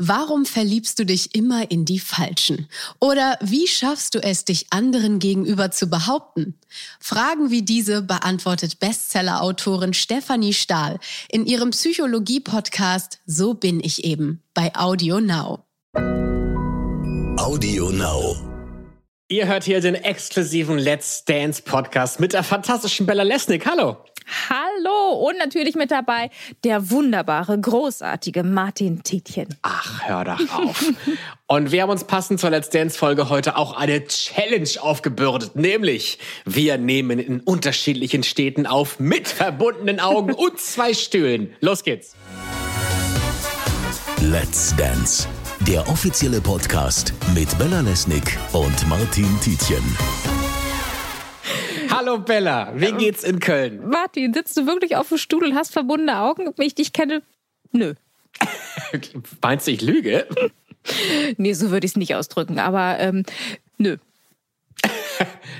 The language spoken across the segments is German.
Warum verliebst du dich immer in die Falschen? Oder wie schaffst du es, dich anderen gegenüber zu behaupten? Fragen wie diese beantwortet Bestseller-Autorin Stefanie Stahl in ihrem Psychologie-Podcast So bin ich eben bei Audio Now. Audio Now. Ihr hört hier den exklusiven Let's Dance Podcast mit der fantastischen Bella Lesnick. Hallo. Hallo und natürlich mit dabei der wunderbare, großartige Martin Tietjen. Ach, hör doch auf. und wir haben uns passend zur Let's Dance Folge heute auch eine Challenge aufgebürdet, nämlich wir nehmen in unterschiedlichen Städten auf mit verbundenen Augen und zwei Stühlen. Los geht's. Let's Dance, der offizielle Podcast mit Bella Lesnick und Martin Tietjen. Hallo Bella, wie geht's in Köln? Martin, sitzt du wirklich auf dem Stuhl und hast verbundene Augen? Wenn ich dich kenne, nö. Meinst du, ich lüge? nee, so würde ich es nicht ausdrücken, aber ähm, nö.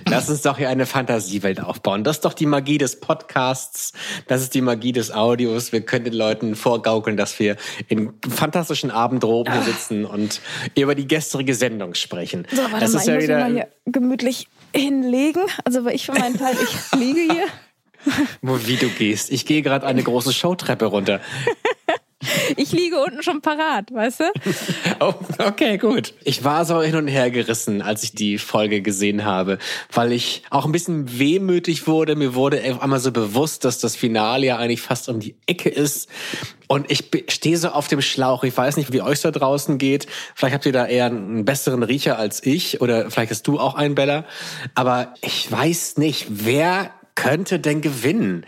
Lass uns doch hier eine Fantasiewelt aufbauen. Das ist doch die Magie des Podcasts. Das ist die Magie des Audios. Wir können den Leuten vorgaukeln, dass wir in fantastischen Abendroben hier sitzen und über die gestrige Sendung sprechen. So, warte das mal, ist ja wieder mal hier gemütlich hinlegen. Also weil ich für meinen Teil, ich liege hier. Wo- wie du gehst. Ich gehe gerade eine große Showtreppe runter. Ich liege unten schon parat, weißt du? Oh, okay, gut. Ich war so hin und her gerissen, als ich die Folge gesehen habe, weil ich auch ein bisschen wehmütig wurde. Mir wurde auf einmal so bewusst, dass das Finale ja eigentlich fast um die Ecke ist. Und ich stehe so auf dem Schlauch. Ich weiß nicht, wie euch da draußen geht. Vielleicht habt ihr da eher einen besseren Riecher als ich oder vielleicht hast du auch einen, Bella. Aber ich weiß nicht, wer könnte denn gewinnen?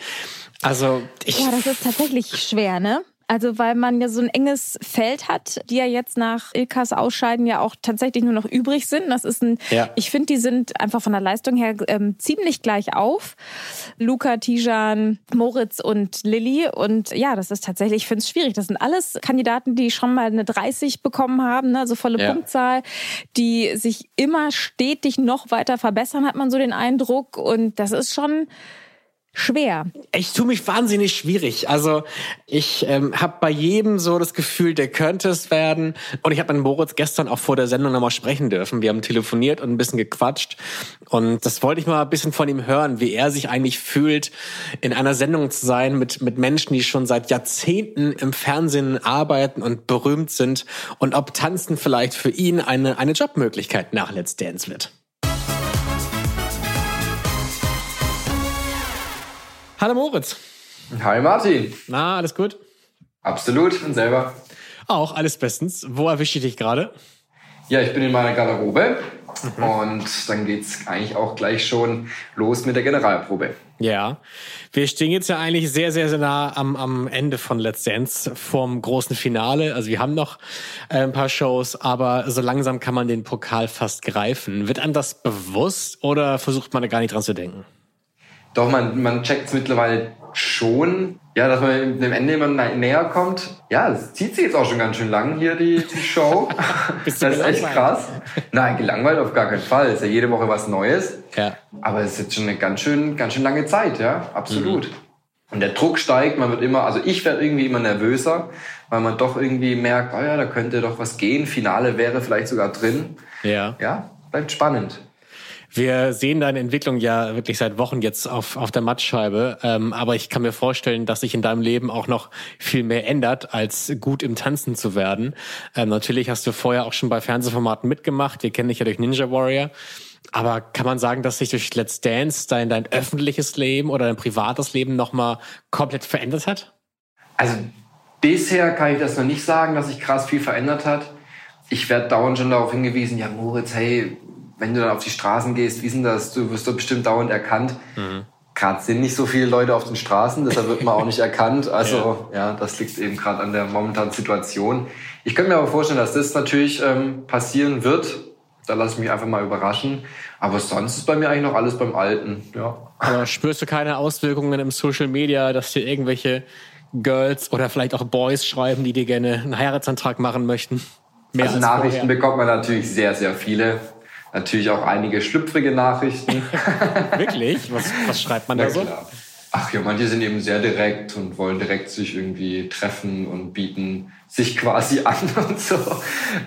Also ich Ja, das ist tatsächlich schwer, ne? Also weil man ja so ein enges Feld hat, die ja jetzt nach Ilkas Ausscheiden ja auch tatsächlich nur noch übrig sind. Das ist ein, Ja. ich finde, die sind einfach von der Leistung her ähm, ziemlich gleich auf. Luca, Tijan, Moritz und Lilly. Und ja, das ist tatsächlich, ich finde es schwierig. Das sind alles Kandidaten, die schon mal eine 30 bekommen haben, ne? also volle Ja. Punktzahl, die sich immer stetig noch weiter verbessern, hat man so den Eindruck. Und das ist schon schwer. Ich tue mich wahnsinnig schwierig. Also ich ähm, habe bei jedem so das Gefühl, der könnte es werden. Und ich habe mit Moritz gestern auch vor der Sendung nochmal sprechen dürfen. Wir haben telefoniert und ein bisschen gequatscht. Und das wollte ich mal ein bisschen von ihm hören, wie er sich eigentlich fühlt, in einer Sendung zu sein mit, mit Menschen, die schon seit Jahrzehnten im Fernsehen arbeiten und berühmt sind. Und ob Tanzen vielleicht für ihn eine, eine Jobmöglichkeit nach Let's Dance wird. Hallo Moritz. Hi Martin. Na, alles gut? Absolut. Und selber? Auch, alles bestens. Wo erwische ich dich gerade? Ja, ich bin in meiner Garderobe. Und dann geht's eigentlich auch gleich schon los mit der Generalprobe. Ja. Wir stehen jetzt ja eigentlich sehr, sehr, sehr nah am, am Ende von Let's Dance vom großen Finale. Also wir haben noch äh, ein paar Shows, aber so langsam kann man den Pokal fast greifen. Wird einem das bewusst oder versucht man da gar nicht dran zu denken? Doch, man, man checkt es mittlerweile schon, ja, dass man dem Ende immer nä- näher kommt. Ja, es zieht sich jetzt auch schon ganz schön lang hier, die, die Show. Bist du das ist echt krass. Nein, gelangweilt auf gar keinen Fall. Es ist ja jede Woche was Neues. Ja. Aber es ist jetzt schon eine ganz schön, ganz schön lange Zeit, ja, absolut. Mhm. Und der Druck steigt, man wird immer, also ich werde irgendwie immer nervöser, weil man doch irgendwie merkt, oh ja, da könnte doch was gehen. Finale wäre vielleicht sogar drin. Ja. Ja, bleibt spannend. Wir sehen deine Entwicklung ja wirklich seit Wochen jetzt auf, auf der Mattscheibe. Ähm, aber ich kann mir vorstellen, dass sich in deinem Leben auch noch viel mehr ändert, als gut im Tanzen zu werden. Ähm, natürlich hast du vorher auch schon bei Fernsehformaten mitgemacht. Wir kennen dich ja durch Ninja Warrior. Aber kann man sagen, dass sich durch Let's Dance dein, dein öffentliches Leben oder dein privates Leben nochmal komplett verändert hat? Also bisher kann ich das noch nicht sagen, dass sich krass viel verändert hat. Ich werde dauernd schon darauf hingewiesen, ja Moritz, hey, wenn du dann auf die Straßen gehst, wie ist denn das? Du wirst doch bestimmt dauernd erkannt. Gerade sind nicht so viele Leute auf den Straßen, deshalb wird man auch nicht erkannt. Also ja, das liegt eben gerade an der momentanen Situation. Ich könnte mir aber vorstellen, dass das natürlich ähm, passieren wird. Da lasse ich mich einfach mal überraschen. Aber sonst ist bei mir eigentlich noch alles beim Alten. Ja. Aber spürst du keine Auswirkungen im Social Media, dass dir irgendwelche Girls oder vielleicht auch Boys schreiben, die dir gerne einen Heiratsantrag machen möchten? Mehr Also als Nachrichten vorher? bekommt man natürlich sehr, sehr viele. Natürlich auch einige schlüpfrige Nachrichten. Wirklich? Was, was schreibt man da so? klar. Ach ja, manche sind eben sehr direkt und wollen direkt sich irgendwie treffen und bieten sich quasi an und so.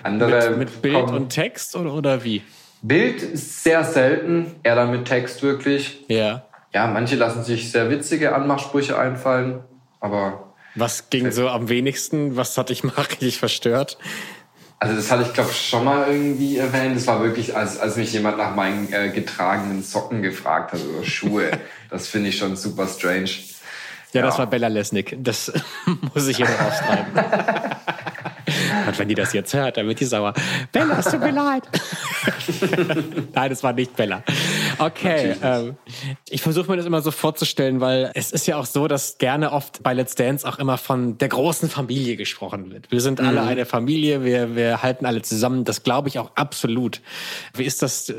Andere mit, mit Bild und Text oder, oder wie? Bild ist sehr selten, eher dann mit Text wirklich. Ja. Ja, manche lassen sich sehr witzige Anmachsprüche einfallen, aber. Was ging so am wenigsten? Was hat dich mal richtig verstört? Also das hatte ich glaube schon mal irgendwie erwähnt. Das war wirklich, als, als mich jemand nach meinen äh, getragenen Socken gefragt hat oder Schuhe. das finde ich schon super strange. Ja, ja, das war Bella Lesnick. Das muss ich hier noch aufschreiben. Und wenn die das jetzt hört, dann wird die sauer. Bella, es tut mir leid. Nein, es war nicht Bella. Okay. Ähm, ich versuche mir das immer so vorzustellen, weil es ist ja auch so, dass gerne oft bei Let's Dance auch immer von der großen Familie gesprochen wird. Wir sind alle mhm. eine Familie, wir, wir halten alle zusammen. Das glaube ich auch absolut. Wie ist das?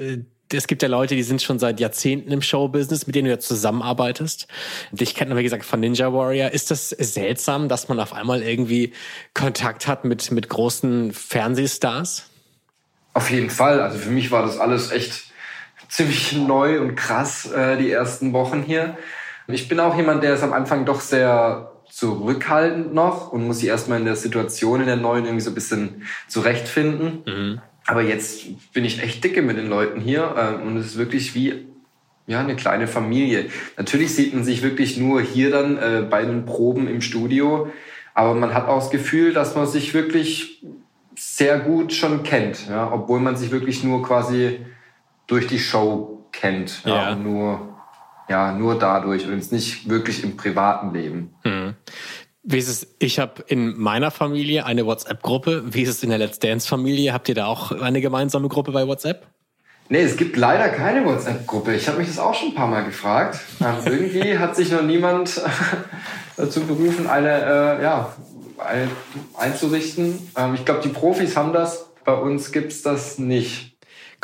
Es gibt ja Leute, die sind schon seit Jahrzehnten im Showbusiness, mit denen du ja zusammenarbeitest. Dich kennt man, wie gesagt, von Ninja Warrior. Ist das seltsam, dass man auf einmal irgendwie Kontakt hat mit, mit großen Fernsehstars? Auf jeden Fall. Also für mich war das alles echt ziemlich neu und krass, äh, die ersten Wochen hier. Ich bin auch jemand, der ist am Anfang doch sehr zurückhaltend noch und muss sich erstmal in der Situation in der neuen irgendwie so ein bisschen zurechtfinden. Mhm. Aber jetzt bin ich echt dicke mit den Leuten hier äh, und es ist wirklich wie ja, eine kleine Familie. Natürlich sieht man sich wirklich nur hier dann äh, bei den Proben im Studio, aber man hat auch das Gefühl, dass man sich wirklich sehr gut schon kennt, ja, obwohl man sich wirklich nur quasi durch die Show kennt, ja, ja. nur ja, nur dadurch und jetzt nicht wirklich im privaten Leben. Mhm. Wie ist es? Ich habe in meiner Familie eine WhatsApp-Gruppe. Wie ist es in der Let's Dance-Familie? Habt ihr da auch eine gemeinsame Gruppe bei WhatsApp? Nee, es gibt leider keine WhatsApp-Gruppe. Ich habe mich das auch schon ein paar Mal gefragt. Ähm, irgendwie hat sich noch niemand dazu berufen, eine, äh, ja, eine einzurichten. Ähm, ich glaube, die Profis haben das. Bei uns gibt's das nicht.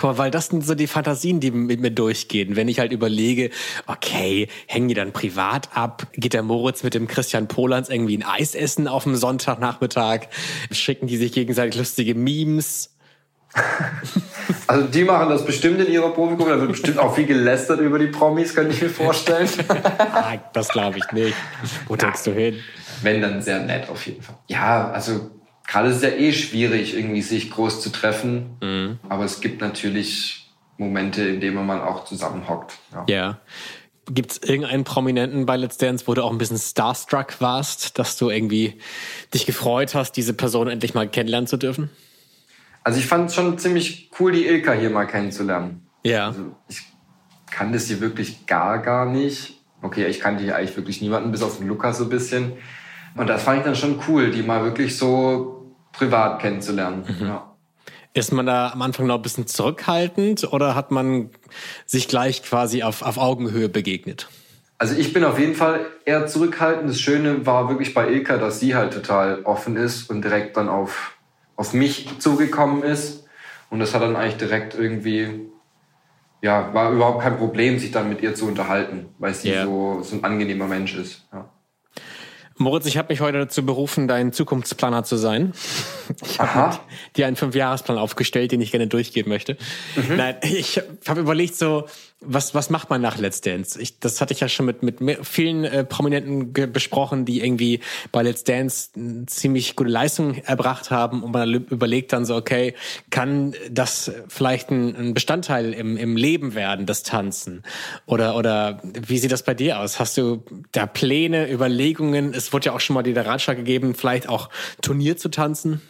Guck mal, weil das sind so die Fantasien, die mit mir durchgehen. Wenn ich halt überlege, okay, hängen die dann privat ab? Geht der Moritz mit dem Christian Polans irgendwie ein Eis essen auf dem Sonntagnachmittag? Schicken die sich gegenseitig lustige Memes? Also die machen das bestimmt in ihrer Profigruppe. Da wird bestimmt auch viel gelästert über die Promis, könnte ich mir vorstellen. ah, das glaube ich nicht. Wo denkst du hin? Wenn, dann sehr nett auf jeden Fall. Ja, also gerade ist es ja eh schwierig, irgendwie sich groß zu treffen. Mhm. Aber es gibt natürlich Momente, in denen man auch zusammenhockt. Ja. ja. Gibt es irgendeinen Prominenten bei Let's Dance, wo du auch ein bisschen starstruck warst, dass du irgendwie dich gefreut hast, diese Person endlich mal kennenlernen zu dürfen? Also ich fand es schon ziemlich cool, die Ilka hier mal kennenzulernen. Ja. Also ich kannte sie wirklich gar, gar nicht. Okay, ich kannte hier eigentlich wirklich niemanden, bis auf den Lukas so ein bisschen. Und das fand ich dann schon cool, die mal wirklich so privat kennenzulernen. Mhm. Ja. Ist man da am Anfang noch ein bisschen zurückhaltend oder hat man sich gleich quasi auf, auf Augenhöhe begegnet? Also ich bin auf jeden Fall eher zurückhaltend. Das Schöne war wirklich bei Ilka, dass sie halt total offen ist und direkt dann auf, auf mich zugekommen ist. Und das hat dann eigentlich direkt irgendwie, ja, war überhaupt kein Problem, sich dann mit ihr zu unterhalten, weil sie yeah. so, so ein angenehmer Mensch ist. Ja. Moritz, ich habe mich heute dazu berufen, dein Zukunftsplaner zu sein. Ich habe dir einen Fünfjahresplan aufgestellt, den ich gerne durchgeben möchte. Mhm. Nein, ich habe überlegt so, was, was macht man nach Let's Dance? Ich, das hatte ich ja schon mit, mit vielen äh, Prominenten besprochen, die irgendwie bei Let's Dance ziemlich gute Leistung erbracht haben und man überlegt dann so, okay, kann das vielleicht ein, ein Bestandteil im, im Leben werden, das Tanzen? Oder, oder wie sieht das bei dir aus? Hast du da Pläne, Überlegungen? Es wurde ja auch schon mal der Ratschlag gegeben, vielleicht auch Turnier zu tanzen?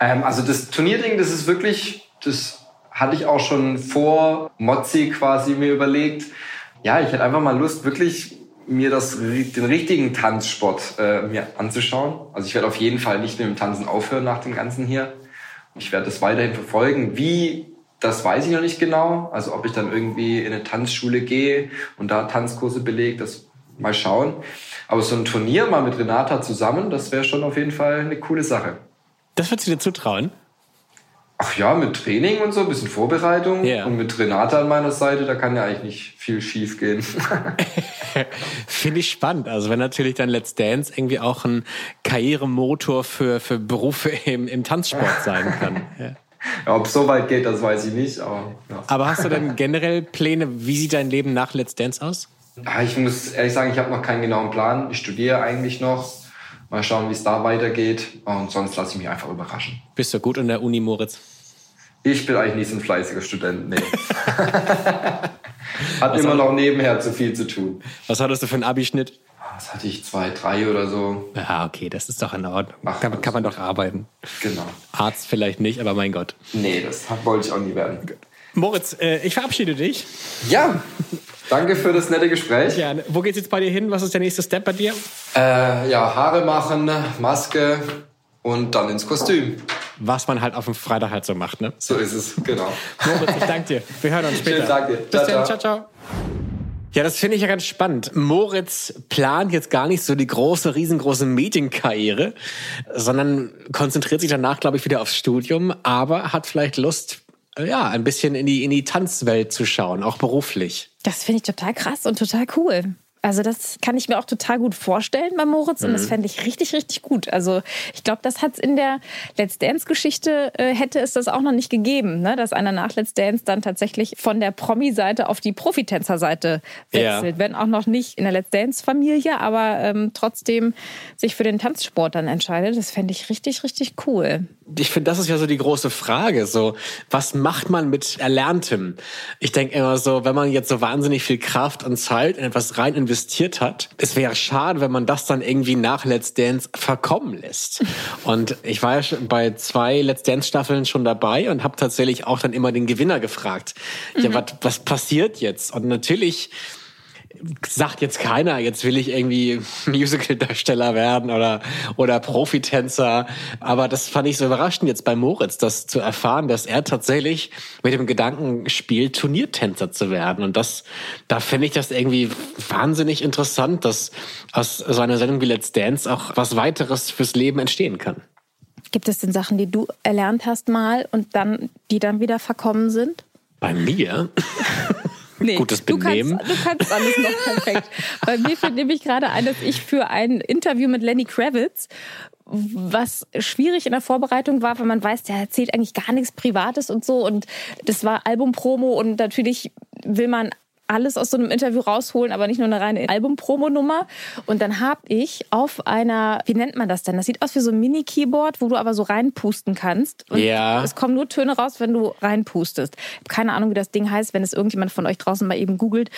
Ähm, also das Turnierding, das ist wirklich, das hatte ich auch schon vor Mozzi quasi mir überlegt. Ja, ich hätte einfach mal Lust, wirklich mir das, den richtigen Tanzsport äh, mir anzuschauen. Also ich werde auf jeden Fall nicht mit dem Tanzen aufhören nach dem Ganzen hier. Ich werde das weiterhin verfolgen. Wie, das weiß ich noch nicht genau. Also ob ich dann irgendwie in eine Tanzschule gehe und da Tanzkurse belege, das mal schauen. Aber so ein Turnier mal mit Renata zusammen, das wäre schon auf jeden Fall eine coole Sache. Das würdest du dir zutrauen? Ach ja, mit Training und so, ein bisschen Vorbereitung. Yeah. Und mit Renata an meiner Seite, da kann ja eigentlich nicht viel schief gehen. Finde ich spannend. Also wenn natürlich dann Let's Dance irgendwie auch ein Karrieremotor für, für Berufe im, im Tanzsport sein kann. Ja. Ja, ob es so weit geht, das weiß ich nicht. Aber, ja. aber hast du denn generell Pläne, wie sieht dein Leben nach Let's Dance aus? Ja, ich muss ehrlich sagen, ich habe noch keinen genauen Plan. Ich studiere eigentlich noch. Mal schauen, wie es da weitergeht. Und sonst lasse ich mich einfach überraschen. Bist du gut in der Uni, Moritz? Ich bin eigentlich nicht so ein fleißiger Student, nee. Hat immer noch nebenher zu viel zu tun. Was hattest du für einen Abischnitt? Was hatte ich? Zwei, drei oder so. Ja, okay, das ist doch in Ordnung. Ach, kann, kann man doch arbeiten. Genau. Arzt vielleicht nicht, aber mein Gott. Nee, das wollte ich auch nie werden. Moritz, äh, ich verabschiede dich. Ja, danke für das nette Gespräch. Ja, wo geht's jetzt bei dir hin? Was ist der nächste Step bei dir? Äh, ja, Haare machen, Maske und dann ins Kostüm. Was man halt auf dem Freitag halt so macht, ne? So ist es, genau. Moritz, ich danke dir. Wir hören uns später. Schönen Tag dir. Bis Ciao, dann, ciao. ciao, ciao. Ja, das finde ich ja ganz spannend. Moritz plant jetzt gar nicht so die große, riesengroße Medienkarriere, sondern konzentriert sich danach, glaube ich, wieder aufs Studium, aber hat vielleicht Lust, ja, ein bisschen in die, in die Tanzwelt zu schauen, auch beruflich. Das finde ich total krass und total cool. Also das kann ich mir auch total gut vorstellen bei Moritz und das fände ich richtig, richtig gut. Also ich glaube, das hat es in der Let's Dance-Geschichte, äh, hätte es das auch noch nicht gegeben, ne? dass einer nach Let's Dance dann tatsächlich von der Promi-Seite auf die Profitänzer-Seite wechselt. Ja. Wenn auch noch nicht in der Let's Dance-Familie, aber ähm, trotzdem sich für den Tanzsport dann entscheidet. Das fände ich richtig, richtig cool. Ich finde, das ist ja so die große Frage. So, was macht man mit Erlerntem? Ich denke immer so, wenn man jetzt so wahnsinnig viel Kraft und Zeit in etwas rein investiert hat, es wäre schade, wenn man das dann irgendwie nach Let's Dance verkommen lässt. Und ich war ja schon bei zwei Let's Dance Staffeln schon dabei und habe tatsächlich auch dann immer den Gewinner gefragt. Ja, was, was passiert jetzt? Und natürlich sagt jetzt keiner, jetzt will ich irgendwie Musical-Darsteller werden oder, oder Profitänzer. Aber das fand ich so überraschend jetzt bei Moritz, das zu erfahren, dass er tatsächlich mit dem Gedanken spielt, Turniertänzer zu werden. Und das, da finde ich das irgendwie wahnsinnig interessant, dass aus so einer Sendung wie Let's Dance auch was weiteres fürs Leben entstehen kann. Gibt es denn Sachen, die du erlernt hast mal und dann, die dann wieder verkommen sind? Bei mir? Nee, Gutes du Benehmen. kannst, du kannst alles noch perfekt. Bei mir fällt nämlich gerade ein, dass ich für ein Interview mit Lenny Kravitz, was schwierig in der Vorbereitung war, weil man weiß, der erzählt eigentlich gar nichts Privates und so. Und das war Albumpromo und natürlich will man alles aus so einem Interview rausholen, aber nicht nur eine reine Album-Promo-Nummer. Und dann habe ich auf einer, wie nennt man das denn? Das sieht aus wie so ein Mini-Keyboard, wo du aber so reinpusten kannst. Und Ja. es kommen nur Töne raus, wenn du reinpustest. Ich habe keine Ahnung, wie das Ding heißt, wenn es irgendjemand von euch draußen mal eben googelt.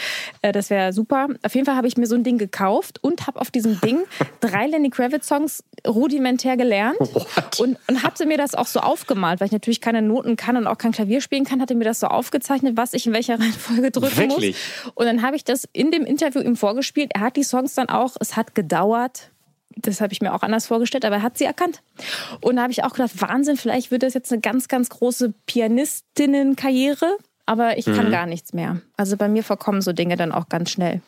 Äh, Das wäre super. Auf jeden Fall habe ich mir so ein Ding gekauft und habe auf diesem Ding drei Lenny Kravitz-Songs rudimentär gelernt. Und, und hatte mir das auch so aufgemalt, weil ich natürlich keine Noten kann und auch kein Klavier spielen kann, hatte mir das so aufgezeichnet, was ich in welcher Reihenfolge drücken Wirklich? muss. Und dann habe ich das in dem Interview ihm vorgespielt. Er hat die Songs dann auch, es hat gedauert. Das habe ich mir auch anders vorgestellt, aber er hat sie erkannt. Und da habe ich auch gedacht, Wahnsinn, vielleicht wird das jetzt eine ganz, ganz große Pianistinnenkarriere. Aber ich Mhm. kann gar nichts mehr. Also bei mir verkommen so Dinge dann auch ganz schnell.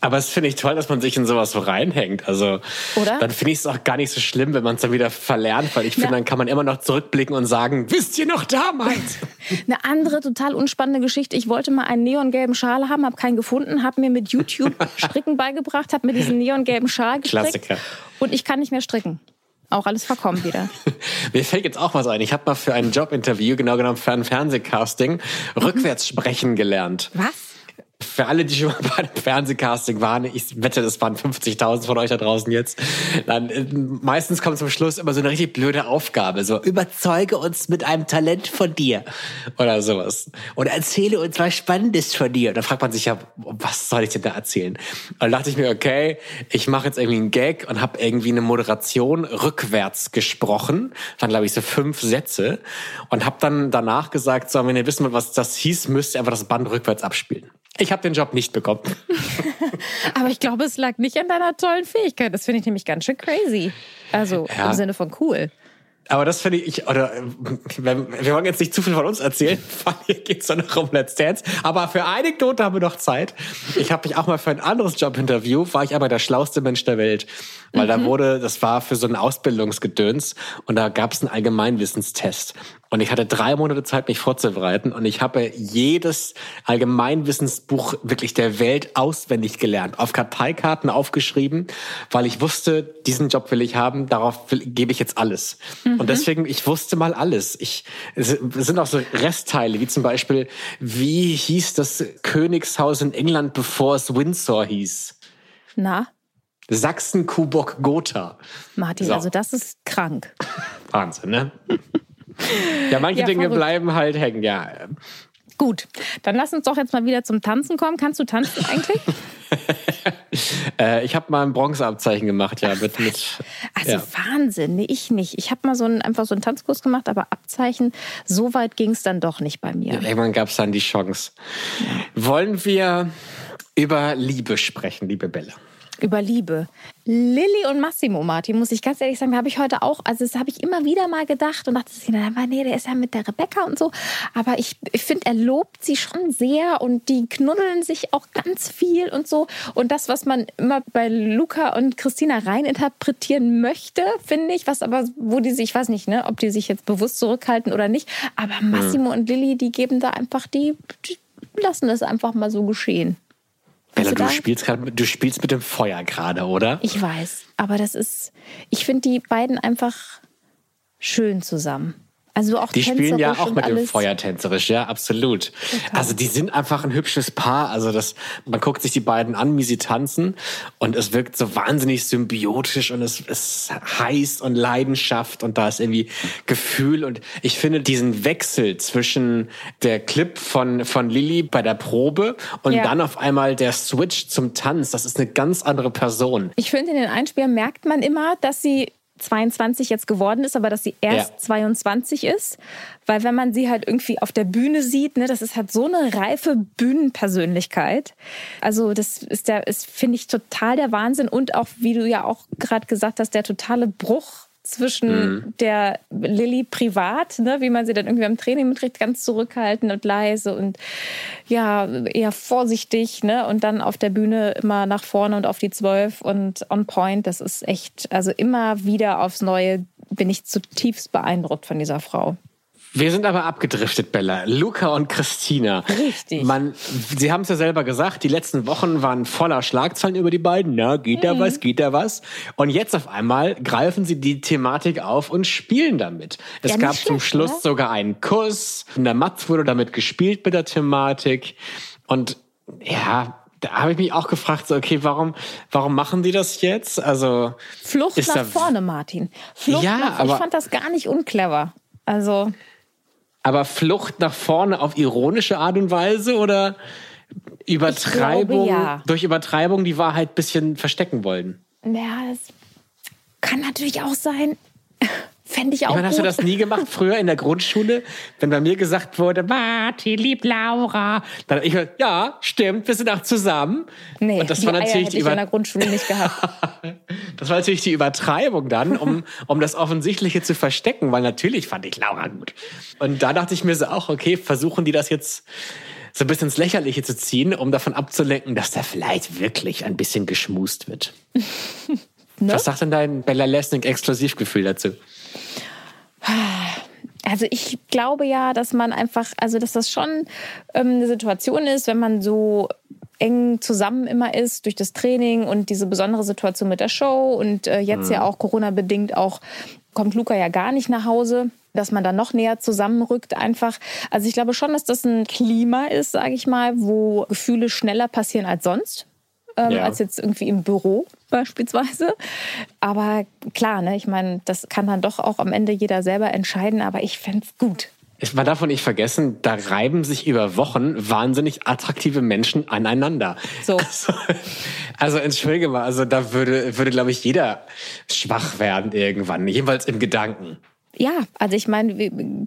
Aber es finde ich toll, dass man sich in sowas so reinhängt. Also Oder? dann finde ich es auch gar nicht so schlimm, wenn man es dann wieder verlernt, weil ich finde, dann kann man immer noch zurückblicken und sagen, wisst ihr noch damals? Eine andere total unspannende Geschichte. Ich wollte mal einen neongelben Schal haben, habe keinen gefunden, habe mir mit YouTube Stricken beigebracht, habe mir diesen neongelben Schal gestrickt. Klassiker. Und ich kann nicht mehr stricken. Auch alles verkommen wieder. Mir fällt jetzt auch was ein. Ich habe mal für ein Jobinterview, genau genommen für ein Fernsehcasting, rückwärts sprechen gelernt. Was? Für alle, die schon mal bei einem Fernsehcasting waren, ich wette, das waren 50.000 von euch da draußen jetzt, dann äh, meistens kommt zum Schluss immer so eine richtig blöde Aufgabe, so überzeuge uns mit einem Talent von dir oder sowas. Oder erzähle uns was Spannendes von dir. Und dann fragt man sich ja, was soll ich denn da erzählen? Und dann dachte ich mir, okay, ich mache jetzt irgendwie einen Gag und habe irgendwie eine Moderation rückwärts gesprochen. Dann glaube ich so fünf Sätze und habe dann danach gesagt, so, wenn ihr wissen wollt, was das hieß, müsst ihr einfach das Band rückwärts abspielen. Ich habe den Job nicht bekommen. Aber ich glaube, es lag nicht an deiner tollen Fähigkeit. Das finde ich nämlich ganz schön crazy. Also Ja. im Sinne von cool. Aber das finde ich, oder wir wollen jetzt nicht zu viel von uns erzählen, weil hier geht's doch noch um Let's Dance. Aber für eine Anekdote haben wir noch Zeit. Ich habe mich auch mal für ein anderes Jobinterview, war ich aber der schlauste Mensch der Welt. Weil da wurde, das war für so ein Ausbildungsgedöns und da gab es einen Allgemeinwissenstest. Und ich hatte drei Monate Zeit, mich vorzubereiten. Und ich habe jedes Allgemeinwissensbuch wirklich der Welt auswendig gelernt, auf Karteikarten aufgeschrieben, weil ich wusste, diesen Job will ich haben, darauf will, gebe ich jetzt alles. Mhm. Und deswegen, ich wusste mal alles. Ich, es sind auch so Restteile, wie zum Beispiel, wie hieß das Königshaus in England, bevor es Windsor hieß? Na? Sachsen, Kubok, Gotha. Martin, so. also das ist krank. Wahnsinn, ne? Ja, manche ja, Dinge verrückt. bleiben halt hängen, ja. Gut, dann lass uns doch jetzt mal wieder zum Tanzen kommen. Kannst du tanzen eigentlich? äh, ich habe mal ein Bronzeabzeichen gemacht, ja. Mit, mit, also ja. Wahnsinn, nee, ich nicht. Ich habe mal so einen, einfach so einen Tanzkurs gemacht, aber Abzeichen, so weit ging es dann doch nicht bei mir. Ja, irgendwann gab es dann die Chance. Wollen wir über Liebe sprechen, liebe Bella? Über Liebe. Lilly und Massimo, Martin, muss ich ganz ehrlich sagen, da habe ich heute auch, also das habe ich immer wieder mal gedacht und dachte, nee, der ist ja mit der Rebecca und so. Aber ich, ich finde, er lobt sie schon sehr und die knuddeln sich auch ganz viel und so. Und das, was man immer bei Luca und Christina reininterpretieren möchte, finde ich, was aber, wo die sich, ich weiß nicht, ne, ob die sich jetzt bewusst zurückhalten oder nicht, aber Massimo mhm. und Lilly, die geben da einfach, die, die lassen es einfach mal so geschehen. Bella, du, du spielst grad, du spielst mit dem Feuer gerade, oder? Ich weiß, aber das ist, ich finde die beiden einfach schön zusammen. Also auch die spielen ja auch mit dem Feuer tänzerisch, ja, absolut. Total. Also die sind einfach ein hübsches Paar. Also das, man guckt sich die beiden an, wie sie tanzen und es wirkt so wahnsinnig symbiotisch und es ist heiß und Leidenschaft und da ist irgendwie Gefühl und ich finde diesen Wechsel zwischen der Clip von, von Lilly bei der Probe und ja. dann auf einmal der Switch zum Tanz, das ist eine ganz andere Person. Ich finde, in den Einspielern merkt man immer, dass sie 22 jetzt geworden ist, aber dass sie erst ja. 22 ist. Weil wenn man sie halt irgendwie auf der Bühne sieht, ne, das ist halt so eine reife Bühnenpersönlichkeit. Also das ist der, ist, finde ich, total der Wahnsinn. Und auch, wie du ja auch gerade gesagt hast, der totale Bruch zwischen mhm. der Lilly privat, ne, wie man sie dann irgendwie am Training mitkriegt, ganz zurückhaltend und leise und ja, eher vorsichtig, ne, und dann auf der Bühne immer nach vorne und auf die Zwölf und on point. Das ist echt, also immer wieder aufs Neue bin ich zutiefst beeindruckt von dieser Frau. Wir sind aber abgedriftet, Bella. Luca und Christina. Richtig. Man, Sie haben es ja selber gesagt, die letzten Wochen waren voller Schlagzeilen über die beiden. Na, geht da mhm. was, geht da was? Und jetzt auf einmal greifen sie die Thematik auf und spielen damit. Es ja, gab schlecht, zum Schluss oder? sogar einen Kuss. In der Matz wurde damit gespielt mit der Thematik. Und ja, da habe ich mich auch gefragt, so, okay, warum, warum machen die das jetzt? Also Flucht nach vorne, Martin. Flucht ja, nach, aber ich fand das gar nicht unclever. Also aber Flucht nach vorne auf ironische Art und Weise oder Übertreibung, glaube, ja. durch Übertreibung die Wahrheit ein bisschen verstecken wollen? Ja, das kann natürlich auch sein. Fände ich auch. Ich meine, hast du das nie gemacht früher in der Grundschule? Wenn bei mir gesagt wurde, Martin liebt Laura, dann ich, ja, stimmt, wir sind auch zusammen. Nee, und das die war natürlich Eier hätte die ich in der Grundschule nicht gehabt. das war natürlich die Übertreibung dann, um, um das Offensichtliche zu verstecken, weil natürlich fand ich Laura gut. Und da dachte ich mir so auch, okay, versuchen die das jetzt so ein bisschen ins Lächerliche zu ziehen, um davon abzulenken, dass da vielleicht wirklich ein bisschen geschmust wird. ne? Was sagt denn dein Bella Lesnick Exklusivgefühl dazu? Also ich glaube ja, dass man einfach, also dass das schon ähm, eine Situation ist, wenn man so eng zusammen immer ist durch das Training und diese besondere Situation mit der Show und äh, jetzt mhm. ja auch Corona-bedingt auch kommt Luca ja gar nicht nach Hause dass man dann noch näher zusammenrückt einfach. Also ich glaube schon, dass das ein Klima ist, sage ich mal, wo Gefühle schneller passieren als sonst ähm, ja. als jetzt irgendwie im Büro beispielsweise. Aber klar, ne, ich meine, das kann dann doch auch am Ende jeder selber entscheiden, aber ich fände es gut. Man darf nicht vergessen, da reiben sich über Wochen wahnsinnig attraktive Menschen aneinander. So. Also, also entschuldige mal, also da würde, würde glaube ich, jeder schwach werden irgendwann, jedenfalls im Gedanken. Ja, also ich meine,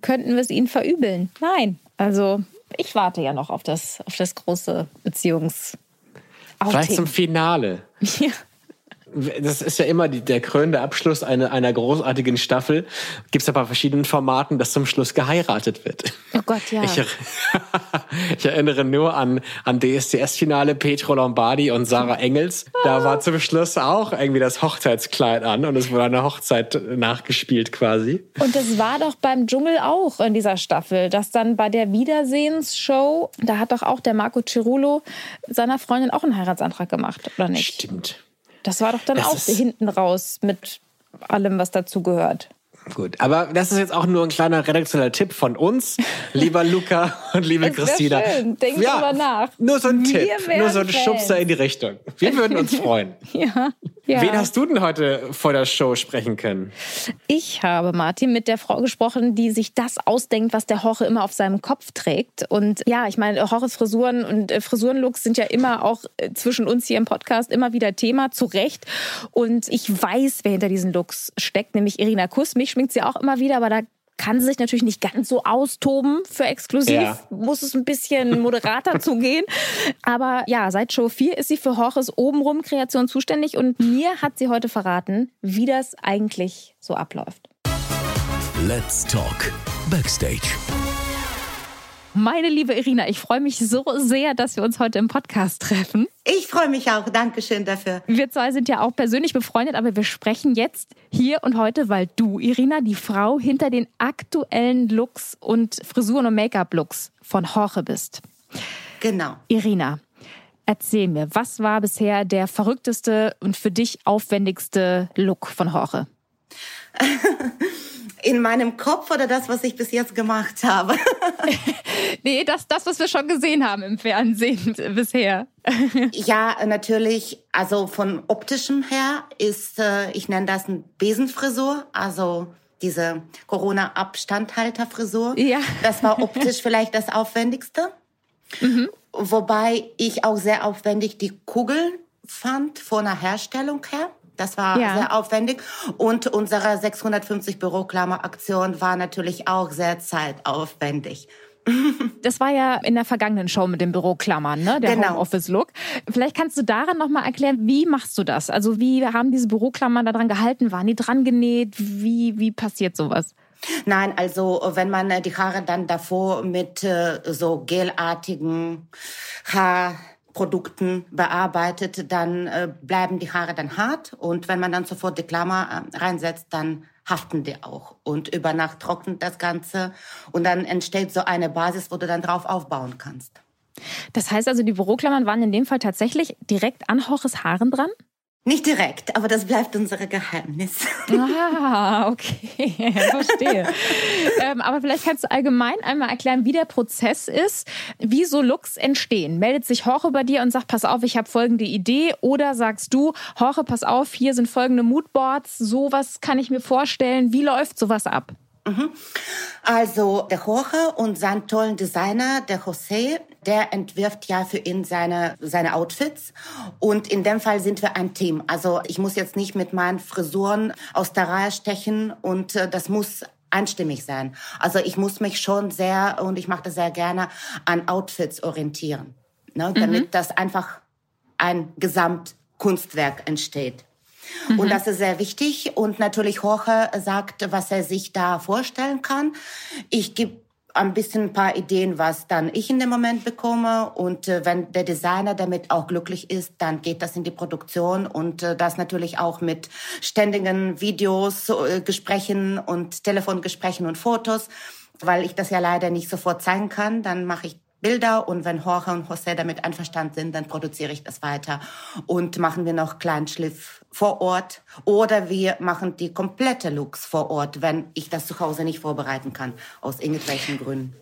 könnten wir es ihnen verübeln? Nein. Also ich warte ja noch auf das, auf das große Beziehungs- Outing. Vielleicht zum Finale. Ja. Das ist ja immer die, der krönende Abschluss einer, einer großartigen Staffel. Gibt es aber verschiedenen Formaten, dass zum Schluss geheiratet wird. Oh Gott, ja. Ich, ich erinnere nur an, an DSDS-Finale Petro Lombardi und Sarah Engels. Da war zum Schluss auch irgendwie das Hochzeitskleid an und es wurde eine Hochzeit nachgespielt quasi. Und das war doch beim Dschungel auch in dieser Staffel, dass dann bei der Wiedersehensshow, da hat doch auch der Marco Cirulo seiner Freundin auch einen Heiratsantrag gemacht, oder nicht? Stimmt. Das war doch dann Das auch hinten raus mit allem, was dazu gehört. Gut, aber das ist jetzt auch nur ein kleiner redaktioneller Tipp von uns, lieber Luca und liebe Es Christina. schön. Denk drüber nach. Nur so ein Wir Tipp, nur so ein. Schubser in die Richtung. Wir würden uns freuen. Ja. Ja. Wen hast du denn heute vor der Show sprechen können? Ich habe, Martin, mit der Frau gesprochen, die sich das ausdenkt, was der Horche immer auf seinem Kopf trägt. Und ja, ich meine, Horches Frisuren und äh, Frisurenlooks sind ja immer auch äh, zwischen uns hier im Podcast immer wieder Thema, zu Recht. Und ich weiß, wer hinter diesen Looks steckt, nämlich Irina Kuss. Mich schminkt sie auch immer wieder, aber da kann sie sich natürlich nicht ganz so austoben für exklusiv. Ja. Muss es ein bisschen moderater zugehen. Aber ja, seit Show 4 ist sie für Horches obenrum Kreation zuständig und mir hat sie heute verraten, wie das eigentlich so abläuft. Let's Talk Backstage. Meine liebe Irina, ich freue mich so sehr, dass wir uns heute im Podcast treffen. Ich freue mich auch. Dankeschön dafür. Wir zwei sind ja auch persönlich befreundet, aber wir sprechen jetzt hier und heute, weil du, Irina, die Frau hinter den aktuellen Looks und Frisuren und Make-up-Looks von Jorge bist. Genau. Irina, erzähl mir, was war bisher der verrückteste und für dich aufwendigste Look von Jorge? In meinem Kopf oder das, was ich bis jetzt gemacht habe? Nee, das, das, was wir schon gesehen haben im Fernsehen bisher. ja, natürlich. Also von optischem her ist, äh, ich nenne das ein Besenfrisur. Also diese Corona-Abstandhalterfrisur. Ja. Das war optisch vielleicht das Aufwendigste. Wobei ich auch sehr aufwendig die Kugeln fand von der Herstellung her. Das war Ja. sehr aufwendig. Und unsere 650 Büroklammer-Aktion war natürlich auch sehr zeitaufwendig. Das war ja in der vergangenen Show mit den Büroklammern, ne? Der Genau. Homeoffice-Look. Vielleicht kannst du daran noch mal erklären, wie machst du das? Also wie haben diese Büroklammern da dran gehalten? Waren die dran genäht? Wie, wie passiert sowas? Nein, also wenn man äh, die Haare dann davor mit äh, so gelartigen Haarprodukten bearbeitet, dann äh, bleiben die Haare dann hart und wenn man dann sofort die Klammer äh, reinsetzt, dann haften die auch und über Nacht trocknet das Ganze und dann entsteht so eine Basis, wo du dann drauf aufbauen kannst. Das heißt also, die Büroklammern waren in dem Fall tatsächlich direkt an Horches Haaren dran? Nicht direkt, aber das bleibt unser Geheimnis. Ah, okay, verstehe. ähm, aber vielleicht kannst du allgemein einmal erklären, wie der Prozess ist, wie so Looks entstehen. Meldet sich Jorge bei dir und sagt, pass auf, ich habe folgende Idee. Oder sagst du, Jorge, pass auf, hier sind folgende Moodboards, sowas kann ich mir vorstellen. Wie läuft sowas ab? Also der Jorge und sein tollen Designer, der José, der entwirft ja für ihn seine, seine Outfits. Und in dem Fall sind wir ein Team. Also ich muss jetzt nicht mit meinen Frisuren aus der Reihe stechen und äh, das muss einstimmig sein. Also ich muss mich schon sehr, und ich mache das sehr gerne, an Outfits orientieren. Ne? Damit das einfach ein Gesamtkunstwerk entsteht. Und das ist sehr wichtig. Und natürlich Jorge sagt, was er sich da vorstellen kann. Ich gebe ein bisschen ein paar Ideen, was dann ich in dem Moment bekomme. Und äh, wenn der Designer damit auch glücklich ist, dann geht das in die Produktion und äh, das natürlich auch mit ständigen Videos, äh, Gesprächen und Telefongesprächen und Fotos, weil ich das ja leider nicht sofort zeigen kann. Dann mache ich Bilder und wenn Jorge und José damit einverstanden sind, dann produziere ich das weiter und machen wir noch Kleinschliff vor Ort oder wir machen die komplette Looks vor Ort, wenn ich das zu Hause nicht vorbereiten kann, aus irgendwelchen Gründen.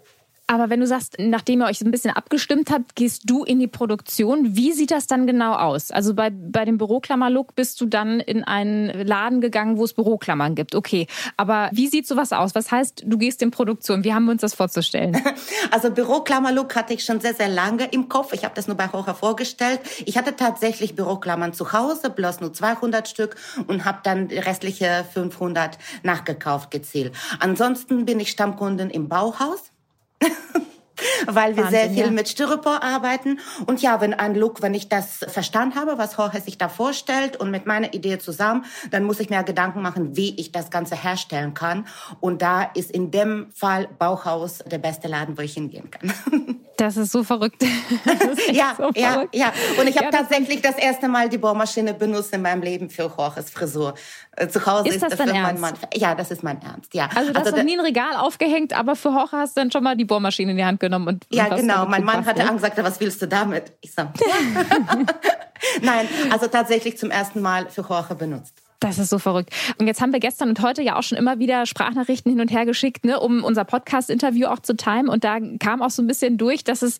Aber wenn du sagst, nachdem ihr euch ein bisschen abgestimmt habt, gehst du in die Produktion. Wie sieht das dann genau aus? Also bei, bei dem Büroklammer-Look bist du dann in einen Laden gegangen, wo es Büroklammern gibt. Okay, aber wie sieht sowas aus? Was heißt, du gehst in Produktion? Wie haben wir uns das vorzustellen? Also Büroklammer-Look hatte ich schon sehr, sehr lange im Kopf. Ich habe das nur bei Jorge vorgestellt. Ich hatte tatsächlich Büroklammern zu Hause, bloß nur 200 Stück und habe dann die restliche 500 nachgekauft gezielt. Ansonsten bin ich Stammkundin im Bauhaus. weil wir Wahnsinn, sehr viel ja. mit Styropor arbeiten. Und ja, wenn ein Look, wenn ich das verstanden habe, was Jorge sich da vorstellt und mit meiner Idee zusammen, dann muss ich mir Gedanken machen, wie ich das Ganze herstellen kann. Und da ist in dem Fall Bauhaus der beste Laden, wo ich hingehen kann. Das ist so verrückt. Ist ja, so ja, verrückt. ja. Und ich habe ja, tatsächlich das erste Mal die Bohrmaschine benutzt in meinem Leben für Jorges Frisur. Äh, zu Hause ist das, ist das dein Ernst? Mann. Ja, das ist mein Ernst. Ja. Also du hast also, noch nie ein Regal aufgehängt, aber für Jorge hast du dann schon mal die Bohrmaschine in die Hand genommen und ja, genau. Mein Mann hatte Angst, sagte, was willst du damit? Ich sag, nein, also tatsächlich zum ersten Mal für Jorge benutzt. Das ist so verrückt. Und jetzt haben wir gestern und heute ja auch schon immer wieder Sprachnachrichten hin und her geschickt, ne, um unser Podcast-Interview auch zu timen. Und da kam auch so ein bisschen durch, dass es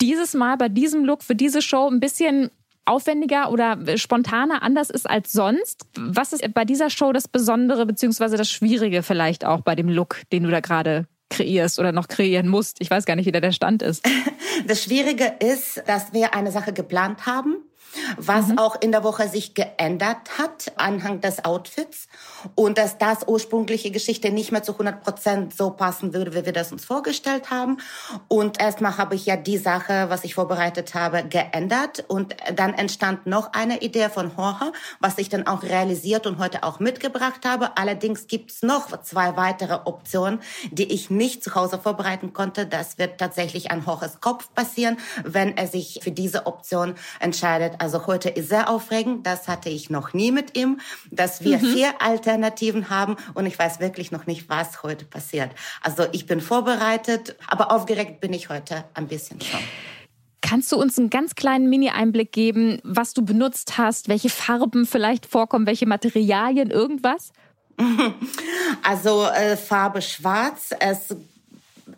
dieses Mal bei diesem Look für diese Show ein bisschen aufwendiger oder spontaner anders ist als sonst. Was ist bei dieser Show das Besondere beziehungsweise das Schwierige vielleicht auch bei dem Look, den du da gerade kreierst oder noch kreieren musst? Ich weiß gar nicht, wie da der Stand ist. Das Schwierige ist, dass wir eine Sache geplant haben was mhm. auch in der Woche sich geändert hat anhand des Outfits und dass das ursprüngliche Geschichte nicht mehr zu 100 Prozent so passen würde, wie wir das uns vorgestellt haben. Und erstmal habe ich ja die Sache, was ich vorbereitet habe, geändert und dann entstand noch eine Idee von Horror, was ich dann auch realisiert und heute auch mitgebracht habe. Allerdings gibt es noch zwei weitere Optionen, die ich nicht zu Hause vorbereiten konnte. Das wird tatsächlich an Horrors Kopf passieren, wenn er sich für diese Option entscheidet also heute ist sehr aufregend. Das hatte ich noch nie mit ihm, dass wir mhm. vier Alternativen haben und ich weiß wirklich noch nicht, was heute passiert. Also ich bin vorbereitet, aber aufgeregt bin ich heute ein bisschen schon. Kannst du uns einen ganz kleinen Mini-Einblick geben, was du benutzt hast, welche Farben vielleicht vorkommen, welche Materialien, irgendwas? Also äh, Farbe Schwarz, es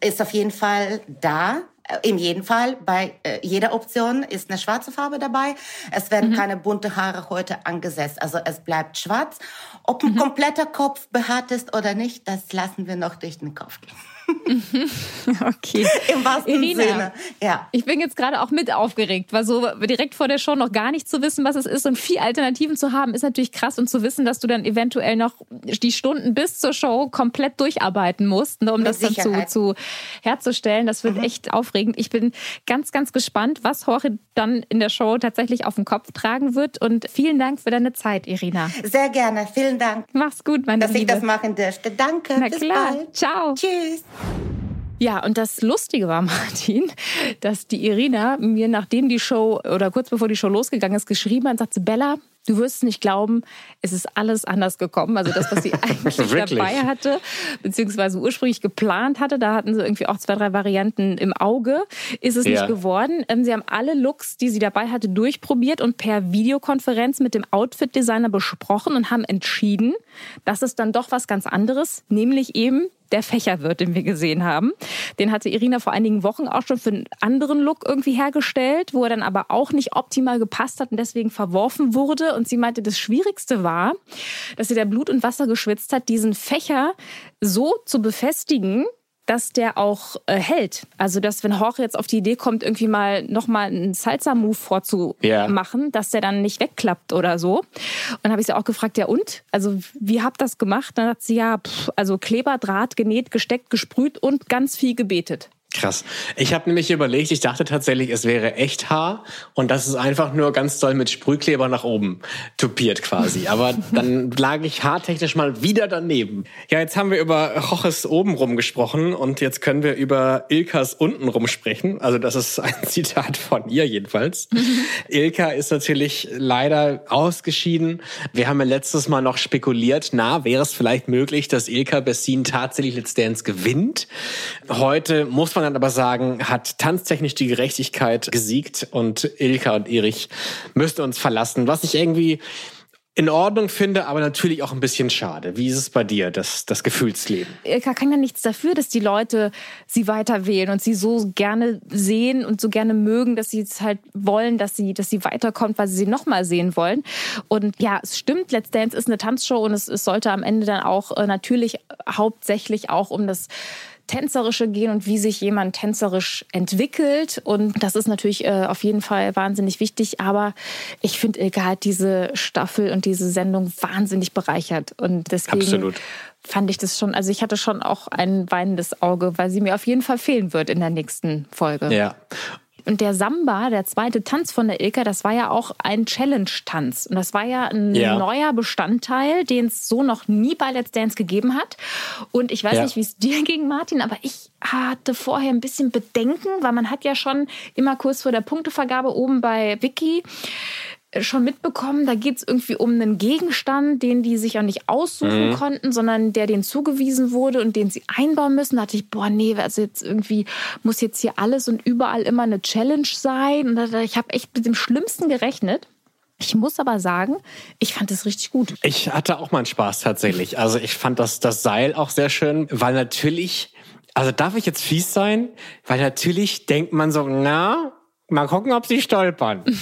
ist auf jeden Fall da. Äh, in jedem Fall, bei äh, jeder Option ist eine schwarze Farbe dabei. Es werden mhm. keine bunte Haare heute angesetzt. Also es bleibt schwarz. Ob ein mhm. kompletter Kopf behaart ist oder nicht, das lassen wir noch durch den Kopf gehen. okay. Im wahrsten Irina, Sinne. Ja. Ich bin jetzt gerade auch mit aufgeregt, weil so direkt vor der Show noch gar nicht zu wissen, was es ist und vier Alternativen zu haben, ist natürlich krass und zu wissen, dass du dann eventuell noch die Stunden bis zur Show komplett durcharbeiten musst, ne, um Mit das dann zu, zu herzustellen. Das wird mhm. echt aufregend. Ich bin ganz, ganz gespannt, was Jorge dann in der Show tatsächlich auf dem Kopf tragen wird. Und vielen Dank für deine Zeit, Irina. Sehr gerne. Vielen Dank. Mach's gut, meine Dass Liebe. Dass ich das machen durfte. Danke. Na Bis klar. Bald. Ciao. Tschüss. Ja, und das Lustige war, Martin, dass die Irina mir, nachdem die Show oder kurz bevor die Show losgegangen ist, geschrieben hat und sagte, Bella, du wirst es nicht glauben, es ist alles anders gekommen. Also das, was sie eigentlich dabei hatte, beziehungsweise ursprünglich geplant hatte, da hatten sie irgendwie auch zwei, drei Varianten im Auge, ist es ja. nicht geworden. Ähm, sie haben alle Looks, die sie dabei hatte, durchprobiert und per Videokonferenz mit dem Outfit-Designer besprochen und haben entschieden, dass es dann doch was ganz anderes, nämlich eben der Fächerwirt, den wir gesehen haben. Den hatte Irina vor einigen Wochen auch schon für einen anderen Look irgendwie hergestellt, wo er dann aber auch nicht optimal gepasst hat und deswegen verworfen wurde. Und sie meinte, das Schwierigste war, dass sie da Blut und Wasser geschwitzt hat, diesen Fächer so zu befestigen, dass der auch äh, hält. Also, dass wenn Jorge jetzt auf die Idee kommt, irgendwie mal nochmal einen Salsa-Move vorzumachen, ja. dass der dann nicht wegklappt oder so. Und dann habe ich sie auch gefragt, ja und? Also, wie habt ihr das gemacht? Dann hat sie ja, pff, also Kleberdraht genäht, gesteckt, gesprüht und ganz viel gebetet. Krass. Ich habe nämlich überlegt, ich dachte tatsächlich, es wäre echt Haar und das ist einfach nur ganz doll mit Sprühkleber nach oben tupiert quasi. Aber dann lag ich haartechnisch mal wieder daneben. Ja, jetzt haben wir über Roches obenrum gesprochen und jetzt können wir über Ilkas untenrum sprechen. Also das ist ein Zitat von ihr jedenfalls. Ilka ist natürlich leider ausgeschieden. Wir haben ja letztes Mal noch spekuliert, na, wäre es vielleicht möglich, dass Ilka Bessin tatsächlich Let's Dance gewinnt. Heute muss man man dann aber sagen, hat tanztechnisch die Gerechtigkeit gesiegt und Ilka und Erich müssten uns verlassen, was ich irgendwie in Ordnung finde, aber natürlich auch ein bisschen schade. Wie ist es bei dir, das, das Gefühlsleben? Ilka kann ja nichts dafür, dass die Leute sie weiter wählen und sie so gerne sehen und so gerne mögen, dass sie es halt wollen, dass sie, dass sie weiterkommt, weil sie sie nochmal sehen wollen. Und ja, es stimmt, Let's Dance ist eine Tanzshow und es, es sollte am Ende dann auch äh, natürlich hauptsächlich auch um das Tänzerische gehen und wie sich jemand tänzerisch entwickelt. Und das ist natürlich äh, auf jeden Fall wahnsinnig wichtig. Aber ich finde, hat diese Staffel und diese Sendung wahnsinnig bereichert. Und deswegen Absolut. fand ich das schon, also ich hatte schon auch ein weinendes Auge, weil sie mir auf jeden Fall fehlen wird in der nächsten Folge. Ja. Und der Samba, der zweite Tanz von der Ilka, das war ja auch ein Challenge-Tanz. Und das war ja ein Ja. neuer Bestandteil, den es so noch nie bei Let's Dance gegeben hat. Und ich weiß Ja. nicht, wie es dir ging, Martin, aber ich hatte vorher ein bisschen Bedenken, weil man hat ja schon immer kurz vor der Punktevergabe oben bei Vicky schon mitbekommen, da geht es irgendwie um einen Gegenstand, den die sich auch nicht aussuchen konnten, sondern der denen zugewiesen wurde und den sie einbauen müssen. Da dachte ich, boah, nee, also jetzt irgendwie muss jetzt hier alles und überall immer eine Challenge sein. Und da- ich habe echt mit dem Schlimmsten gerechnet. Ich muss aber sagen, ich fand es richtig gut. Ich hatte auch mal einen Spaß tatsächlich. Also ich fand das, das Seil auch sehr schön, weil natürlich, also darf ich jetzt fies sein? Weil natürlich denkt man so, na, mal gucken, ob sie stolpern.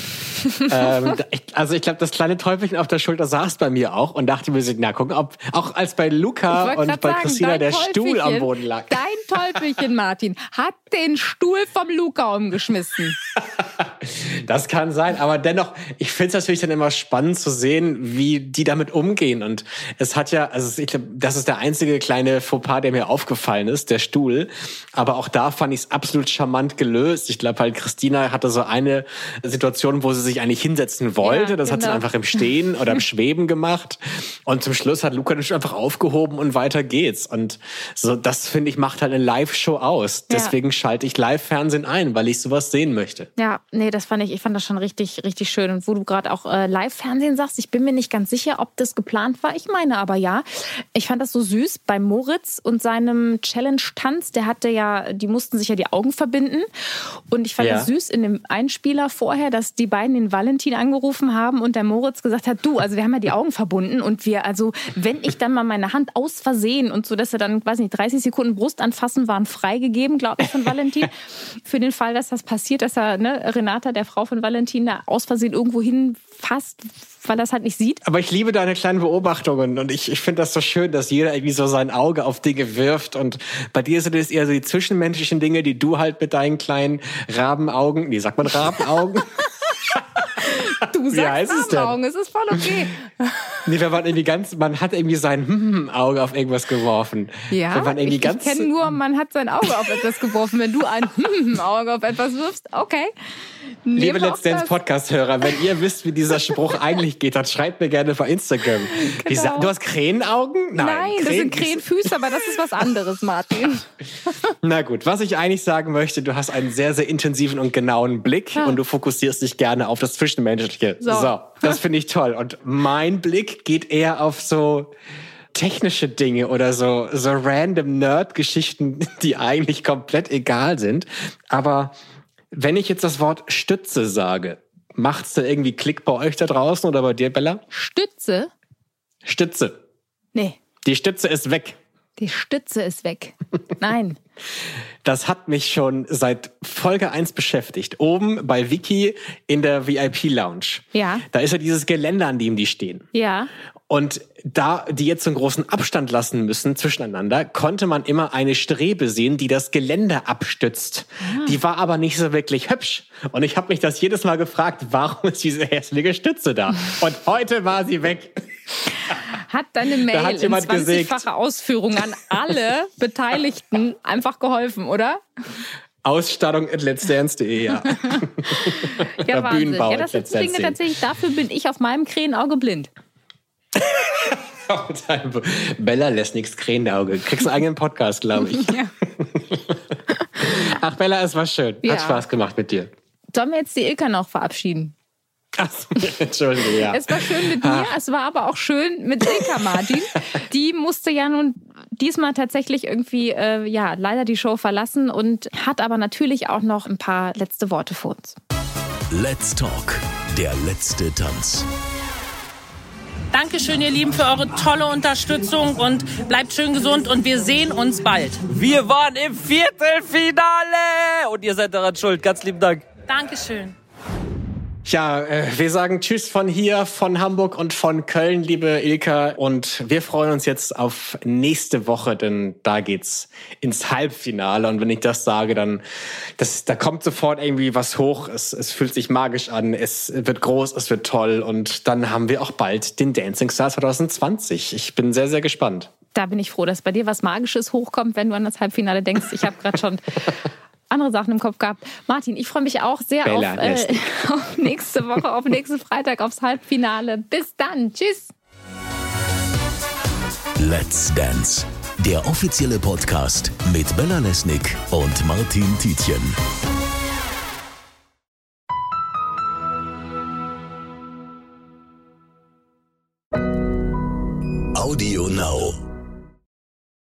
ähm, also ich glaube, das kleine Teufelchen auf der Schulter saß bei mir auch und dachte mir na gucken, ob auch als bei Luca und bei Christina der Stuhl am Teufelchen- Boden lag. Dein Teufelschen, Martin, hat den Stuhl vom Luca umgeschmissen. Das kann sein, aber dennoch, ich finde es natürlich dann immer spannend zu sehen, wie die damit umgehen. Und es hat ja, also ich glaube, das ist der einzige kleine Fauxpas, der mir aufgefallen ist, der Stuhl. Aber auch da fand ich es absolut charmant gelöst. Ich glaube halt, Christina hatte so eine Situation, wo sie sich eigentlich hinsetzen wollte. Ja, das hat sie genau. einfach im Stehen oder im Schweben gemacht. Und zum Schluss hat Luca das einfach aufgehoben und weiter geht's. Und so, das finde ich macht halt eine Live-Show aus. Ja. Deswegen schalte ich Live-Fernsehen ein, weil ich sowas sehen möchte. Ja, nee, das fand ich, ich fand das schon richtig, richtig schön. Und wo du gerade auch äh, Live-Fernsehen sagst, ich bin mir nicht ganz sicher, ob das geplant war. Ich meine aber ja. Ich fand das so süß bei Moritz und seinem Challenge-Tanz. Der hatte ja, die mussten sich ja die Augen verbinden. Und ich fand Ja. das süß in dem Einspieler vorher, dass die beiden den Valentin angerufen haben und der Moritz gesagt hat, du, also wir haben ja die Augen verbunden und wir, also wenn ich dann mal meine Hand aus Versehen und so, dass er dann, weiß nicht, 30 Sekunden Brust anfassen waren freigegeben, glaube ich, von Valentin. Für den Fall, dass das passiert, dass er, ne, Renata, der Frau von Valentin, da aus Versehen irgendwo hinfasst, weil er es halt nicht sieht. Aber ich liebe deine kleinen Beobachtungen und ich, ich finde das so schön, dass jeder irgendwie so sein Auge auf Dinge wirft und bei dir sind es eher so die zwischenmenschlichen Dinge, die du halt mit deinen kleinen Rabenaugen, nee, sagt man Rabenaugen? Du Wie heißt es denn? Augen, es ist voll okay. nee, wenn man irgendwie ganz, man hat irgendwie sein hm, Auge auf irgendwas geworfen. Ja, wenn man irgendwie ich, ganz, ich kenne nur, man hat sein Auge auf etwas geworfen. Wenn du ein Auge auf etwas wirfst, okay. Liebe Nehmen wir Let's Dance. Podcast-Hörer, wenn ihr wisst, wie dieser Spruch eigentlich geht, dann schreibt mir gerne bei Instagram. Genau. sa- du hast Krähenaugen? Nein, Nein, das sind Krähen- Krähenfüße, aber das ist was anderes, Martin. Na gut, was ich eigentlich sagen möchte, du hast einen sehr, sehr intensiven und genauen Blick und du fokussierst dich gerne auf das Zwischenmenschliche. So. So, das finde ich toll. Und mein Blick geht eher auf so technische Dinge oder so, so random Nerd-Geschichten, die eigentlich komplett egal sind. Aber wenn ich jetzt das Wort Stütze sage, macht's da irgendwie Klick bei euch da draußen oder bei dir, Bella? Stütze? Stütze. Nee, Die Stütze ist weg. Die Stütze ist weg. Nein. Das hat mich schon seit Folge 1 beschäftigt. Oben bei Vicky in der VIP-Lounge. Ja. Da ist ja dieses Geländer, an dem die stehen. Ja. Und da die jetzt so einen großen Abstand lassen müssen zwischeneinander, konnte man immer eine Strebe sehen, die das Geländer abstützt. Die war aber nicht so wirklich hübsch. Und ich habe mich das jedes Mal gefragt, warum ist diese hässliche Stütze da? Und heute war sie weg. Hat deine Mail hat in jemand gesägt. 20-facher Ausführung an alle Beteiligten einfach geholfen, oder? Ausstattung at let'sdance.de, ja. Ja, Wahnsinn. Bühnenbau Ja, das sind Dinge tatsächlich, dafür bin ich auf meinem Krähenauge blind. Bella lässt nichts Krähenauge. Kriegst einen eigenen Podcast, glaube ich. Ja. Ach, Bella, es war schön. Ja. Hat Spaß gemacht mit dir. Sollen wir jetzt die Ilka noch verabschieden? Ach, so, Entschuldige, ja. Es war schön mit mir, es war aber auch schön mit Ilka Martin. Die musste ja nun diesmal tatsächlich irgendwie, äh, ja, leider die Show verlassen und hat aber natürlich auch noch ein paar letzte Worte für uns. Let's Talk, der letzte Tanz. Dankeschön, ihr Lieben, für eure tolle Unterstützung und bleibt schön gesund und wir sehen uns bald. Wir waren im Viertelfinale und ihr seid daran schuld. Ganz lieben Dank. Dankeschön. Ja, äh, wir sagen Tschüss von hier, von Hamburg und von Köln, liebe Ilka. Und wir freuen uns jetzt auf nächste Woche, denn da geht's ins Halbfinale. Und wenn ich das sage, dann das, da kommt sofort irgendwie was hoch. Es, es fühlt sich magisch an. Es wird groß, es wird toll. Und dann haben wir auch bald den Dancing Star 2020. Ich bin sehr, sehr gespannt. Da bin ich froh, dass bei dir was Magisches hochkommt, wenn du an das Halbfinale denkst. Ich habe gerade schon andere Sachen im Kopf gehabt. Martin, ich freue mich auch sehr auf, äh, auf nächste Woche, auf nächsten Freitag, aufs Halbfinale. Bis dann. Tschüss. Let's Dance, der offizielle Podcast mit Bella Lesnick und Martin Tietjen. Audio Now.